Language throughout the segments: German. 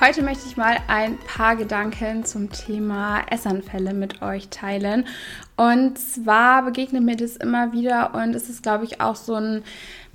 Heute möchte ich mal ein paar Gedanken zum Thema Essanfälle mit euch teilen. Und zwar begegnet mir das immer wieder und es ist, glaube ich, auch so ein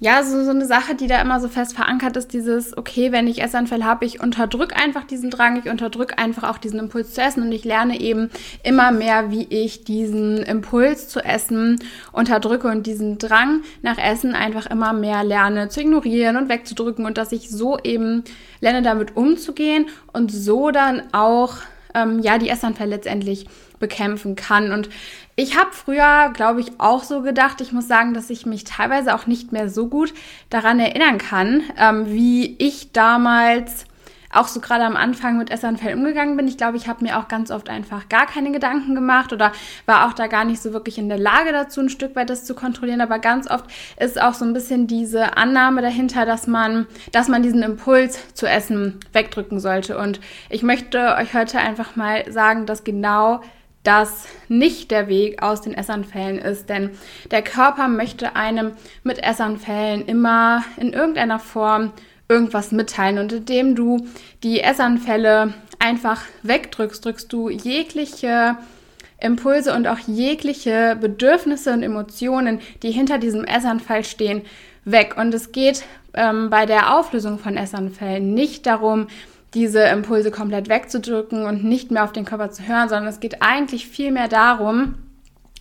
ja, so, so eine Sache, die da immer so fest verankert ist, dieses, okay, wenn ich Essanfälle habe, ich unterdrück einfach diesen Drang, ich unterdrück einfach auch diesen Impuls zu essen und ich lerne eben immer mehr, wie ich diesen Impuls zu essen unterdrücke und diesen Drang nach Essen einfach immer mehr lerne zu ignorieren und wegzudrücken und dass ich so eben lerne, damit umzugehen und so dann auch, ähm, ja, die Essanfälle letztendlich bekämpfen kann. Und ich habe früher, glaube ich, auch so gedacht. Ich muss sagen, dass ich mich teilweise auch nicht mehr so gut daran erinnern kann, ähm, wie ich damals auch so gerade am Anfang mit Essanfällen umgegangen bin. Ich glaube, ich habe mir auch ganz oft einfach gar keine Gedanken gemacht oder war auch da gar nicht so wirklich in der Lage dazu, ein Stück weit das zu kontrollieren. Aber ganz oft ist auch so ein bisschen diese Annahme dahinter, dass man, dass man diesen Impuls zu essen wegdrücken sollte. Und ich möchte euch heute einfach mal sagen, dass genau das nicht der Weg aus den Essanfällen ist, denn der Körper möchte einem mit Essanfällen immer in irgendeiner Form irgendwas mitteilen und indem du die Essanfälle einfach wegdrückst, drückst du jegliche Impulse und auch jegliche Bedürfnisse und Emotionen, die hinter diesem Essanfall stehen, weg. Und es geht ähm, bei der Auflösung von Essanfällen nicht darum, diese Impulse komplett wegzudrücken und nicht mehr auf den Körper zu hören, sondern es geht eigentlich viel mehr darum,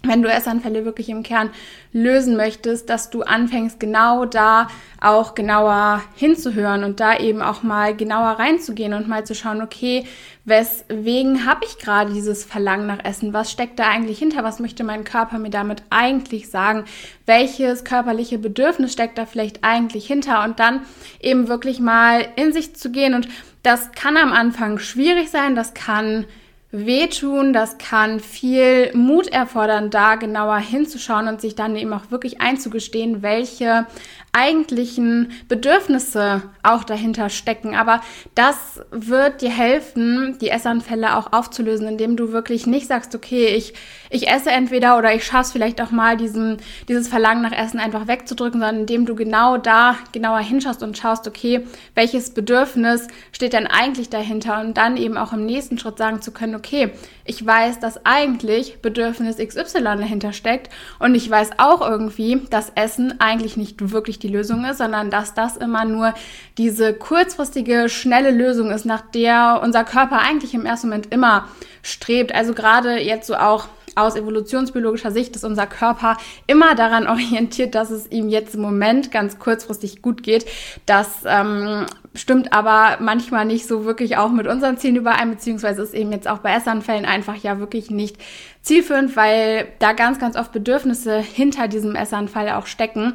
wenn du Essanfälle wirklich im Kern lösen möchtest, dass du anfängst, genau da auch genauer hinzuhören und da eben auch mal genauer reinzugehen und mal zu schauen, okay, weswegen habe ich gerade dieses Verlangen nach Essen? Was steckt da eigentlich hinter? Was möchte mein Körper mir damit eigentlich sagen? Welches körperliche Bedürfnis steckt da vielleicht eigentlich hinter? Und dann eben wirklich mal in sich zu gehen und das kann am Anfang schwierig sein, das kann wehtun, das kann viel Mut erfordern, da genauer hinzuschauen und sich dann eben auch wirklich einzugestehen, welche eigentlichen Bedürfnisse auch dahinter stecken. Aber das wird dir helfen, die Essanfälle auch aufzulösen, indem du wirklich nicht sagst, okay, ich, ich esse entweder oder ich schaff's vielleicht auch mal, diesen, dieses Verlangen nach Essen einfach wegzudrücken, sondern indem du genau da genauer hinschaust und schaust, okay, welches Bedürfnis steht denn eigentlich dahinter und dann eben auch im nächsten Schritt sagen zu können, okay, ich weiß, dass eigentlich Bedürfnis XY dahinter steckt und ich weiß auch irgendwie, dass Essen eigentlich nicht wirklich die Lösung ist, sondern dass das immer nur diese kurzfristige, schnelle Lösung ist, nach der unser Körper eigentlich im ersten Moment immer strebt. Also gerade jetzt so auch aus evolutionsbiologischer Sicht ist unser Körper immer daran orientiert, dass es ihm jetzt im Moment ganz kurzfristig gut geht. Das ähm, stimmt aber manchmal nicht so wirklich auch mit unseren Zielen überein, beziehungsweise ist eben jetzt auch bei Essanfällen einfach ja wirklich nicht zielführend, weil da ganz, ganz oft Bedürfnisse hinter diesem Essanfall auch stecken,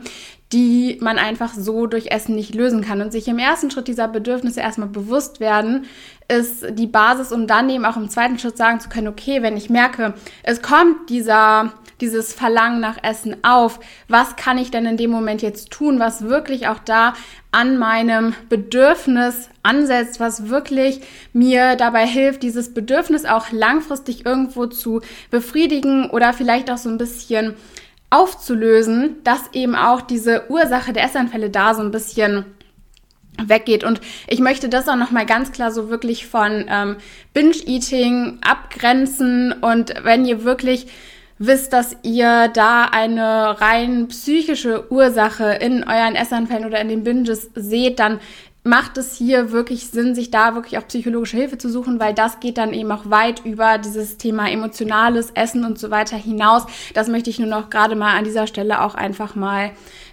die man einfach so durch Essen nicht lösen kann. Und sich im ersten Schritt dieser Bedürfnisse erstmal bewusst werden, ist die Basis, um dann eben auch im zweiten Schritt sagen zu können, okay, wenn ich merke, es kommt dieser, dieses Verlangen nach Essen auf, was kann ich denn in dem Moment jetzt tun, was wirklich auch da an meinem Bedürfnis ansetzt, was wirklich mir dabei hilft, dieses Bedürfnis auch langfristig irgendwo zu befriedigen oder vielleicht auch so ein bisschen aufzulösen, dass eben auch diese Ursache der Essanfälle da so ein bisschen weggeht. Und ich möchte das auch nochmal ganz klar so wirklich von ähm, Binge-Eating abgrenzen. Und wenn ihr wirklich wisst, dass ihr da eine rein psychische Ursache in euren Essanfällen oder in den Binges seht, dann macht es hier wirklich Sinn, sich da wirklich auch psychologische Hilfe zu suchen, weil das geht dann eben auch weit über dieses Thema emotionales Essen und so weiter hinaus. Das möchte ich nur noch gerade mal an dieser Stelle auch einfach mal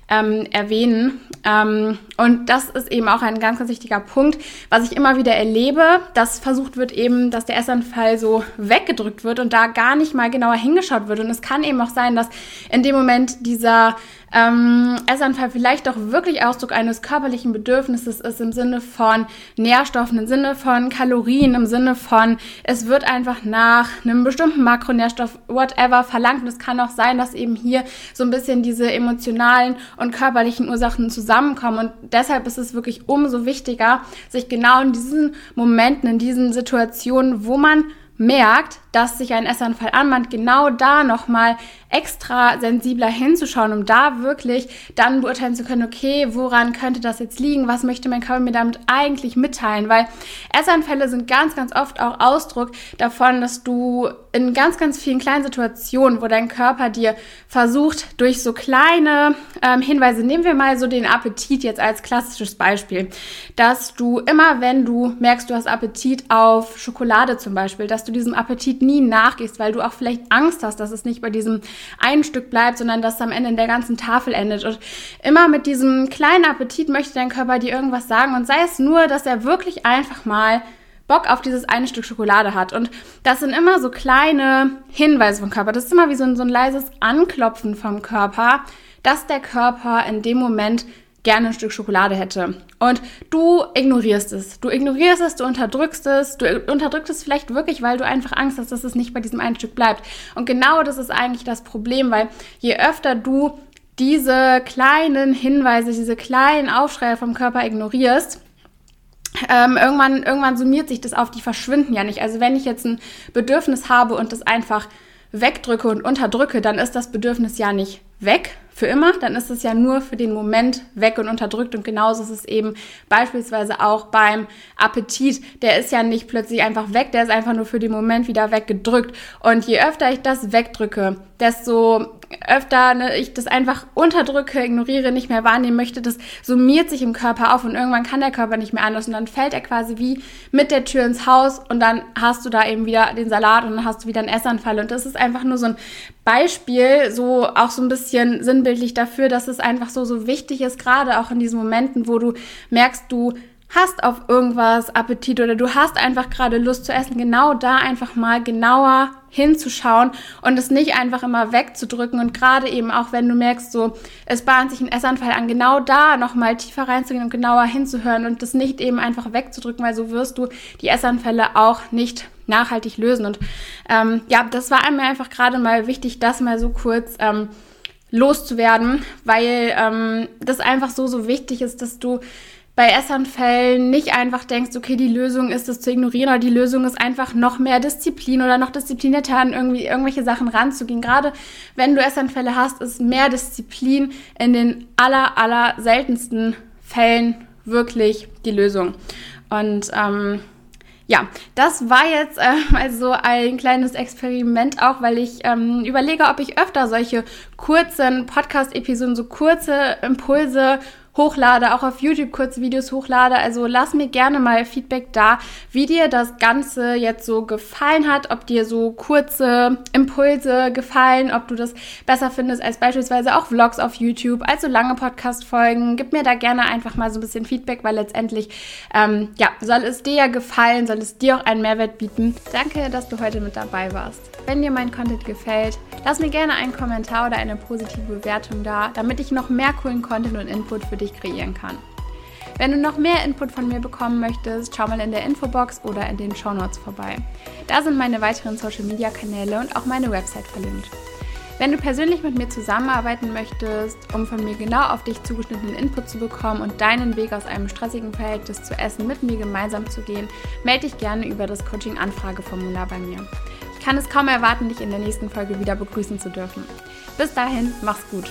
ähm, erwähnen. Ähm, und das ist eben auch ein ganz, ganz wichtiger Punkt, was ich immer wieder erlebe, dass versucht wird eben, dass der Essanfall so weggedrückt wird und da gar nicht mal genauer hingeschaut wird. Und es kann eben auch sein, dass in dem Moment dieser ähm, Essanfall vielleicht doch wirklich Ausdruck eines körperlichen Bedürfnisses ist im Sinne von Nährstoffen, im Sinne von Kalorien, im Sinne von, es wird einfach nach einem bestimmten Makronährstoff, whatever, verlangt. Und es kann auch sein, dass eben hier so ein bisschen diese emotionalen und körperlichen Ursachen zusammenkommen. Und deshalb ist es wirklich umso wichtiger, sich genau in diesen Momenten, in diesen Situationen, wo man merkt, dass sich ein Essanfall anbahnt, genau da nochmal extra sensibler hinzuschauen, um da wirklich dann beurteilen zu können, okay, woran könnte das jetzt liegen? Was möchte mein Körper mir damit eigentlich mitteilen? Weil Essanfälle sind ganz, ganz oft auch Ausdruck davon, dass du in ganz, ganz vielen kleinen Situationen, wo dein Körper dir versucht, durch so kleine ähm, Hinweise, nehmen wir mal so den Appetit jetzt als klassisches Beispiel, dass du immer, wenn du merkst, du hast Appetit auf Schokolade zum Beispiel, dass du diesem Appetit nie nachgehst, weil du auch vielleicht Angst hast, dass es nicht bei diesem ein Stück bleibt, sondern dass es am Ende in der ganzen Tafel endet. Und immer mit diesem kleinen Appetit möchte dein Körper dir irgendwas sagen und sei es nur, dass er wirklich einfach mal Bock auf dieses eine Stück Schokolade hat. Und das sind immer so kleine Hinweise vom Körper. Das ist immer wie so ein, so ein leises Anklopfen vom Körper, dass der Körper in dem Moment gerne ein Stück Schokolade hätte. Und du ignorierst es. Du ignorierst es, du unterdrückst es. Du unterdrückst es vielleicht wirklich, weil du einfach Angst hast, dass es nicht bei diesem einen Stück bleibt. Und genau das ist eigentlich das Problem, weil je öfter du diese kleinen Hinweise, diese kleinen Aufschreie vom Körper ignorierst, ähm, irgendwann, irgendwann summiert sich das auf, die verschwinden ja nicht. Also wenn ich jetzt ein Bedürfnis habe und das einfach wegdrücke und unterdrücke, dann ist das Bedürfnis ja nicht weg für immer, dann ist es ja nur für den Moment weg und unterdrückt. Und genauso ist es eben beispielsweise auch beim Appetit. Der ist ja nicht plötzlich einfach weg, der ist einfach nur für den Moment wieder weggedrückt. Und je öfter ich das wegdrücke, desto öfter ne, ich das einfach unterdrücke, ignoriere, nicht mehr wahrnehmen möchte, das summiert sich im Körper auf und irgendwann kann der Körper nicht mehr anders. Und dann fällt er quasi wie mit der Tür ins Haus und dann hast du da eben wieder den Salat und dann hast du wieder einen Essanfall. Und das ist einfach nur so ein Beispiel, so auch so ein bisschen sinnbildlich dafür, dass es einfach so, so wichtig ist, gerade auch in diesen Momenten, wo du merkst, du hast auf irgendwas Appetit oder du hast einfach gerade Lust zu essen, genau da einfach mal genauer hinzuschauen und es nicht einfach immer wegzudrücken und gerade eben auch wenn du merkst, so es bahnt sich ein Essanfall an, genau da nochmal tiefer reinzugehen und genauer hinzuhören und das nicht eben einfach wegzudrücken, weil so wirst du die Essanfälle auch nicht nachhaltig lösen. Und ähm, ja, das war mir einfach gerade mal wichtig, das mal so kurz ähm, loszuwerden, weil ähm, das einfach so, so wichtig ist, dass du bei Essanfällen nicht einfach denkst, okay, die Lösung ist es zu ignorieren oder die Lösung ist einfach noch mehr Disziplin oder noch disziplinierter an irgendwie irgendwelche Sachen ranzugehen. Gerade wenn du Essanfälle hast, ist mehr Disziplin in den aller, aller seltensten Fällen wirklich die Lösung. Und ähm, ja, das war jetzt äh, mal so ein kleines Experiment auch, weil ich ähm, überlege, ob ich öfter solche kurzen Podcast-Episoden, so kurze Impulse hochlade, auch auf YouTube kurze Videos hochlade. Also lass mir gerne mal Feedback da, wie dir das Ganze jetzt so gefallen hat, ob dir so kurze Impulse gefallen, ob du das besser findest als beispielsweise auch Vlogs auf YouTube, also lange Podcast-Folgen. Gib mir da gerne einfach mal so ein bisschen Feedback, weil letztendlich, ähm, ja, soll es dir ja gefallen, soll es dir auch einen Mehrwert bieten. Danke, dass du heute mit dabei warst. Wenn dir mein Content gefällt, lass mir gerne einen Kommentar oder eine positive Bewertung da, damit ich noch mehr coolen Content und Input für dich dich kreieren kann. Wenn du noch mehr Input von mir bekommen möchtest, schau mal in der Infobox oder in den Show Notes vorbei. Da sind meine weiteren Social Media Kanäle und auch meine Website verlinkt. Wenn du persönlich mit mir zusammenarbeiten möchtest, um von mir genau auf dich zugeschnittenen Input zu bekommen und deinen Weg aus einem stressigen Verhältnis zu Essen mit mir gemeinsam zu gehen, melde dich gerne über das Coaching-Anfrageformular bei mir. Ich kann es kaum erwarten, dich in der nächsten Folge wieder begrüßen zu dürfen. Bis dahin, mach's gut.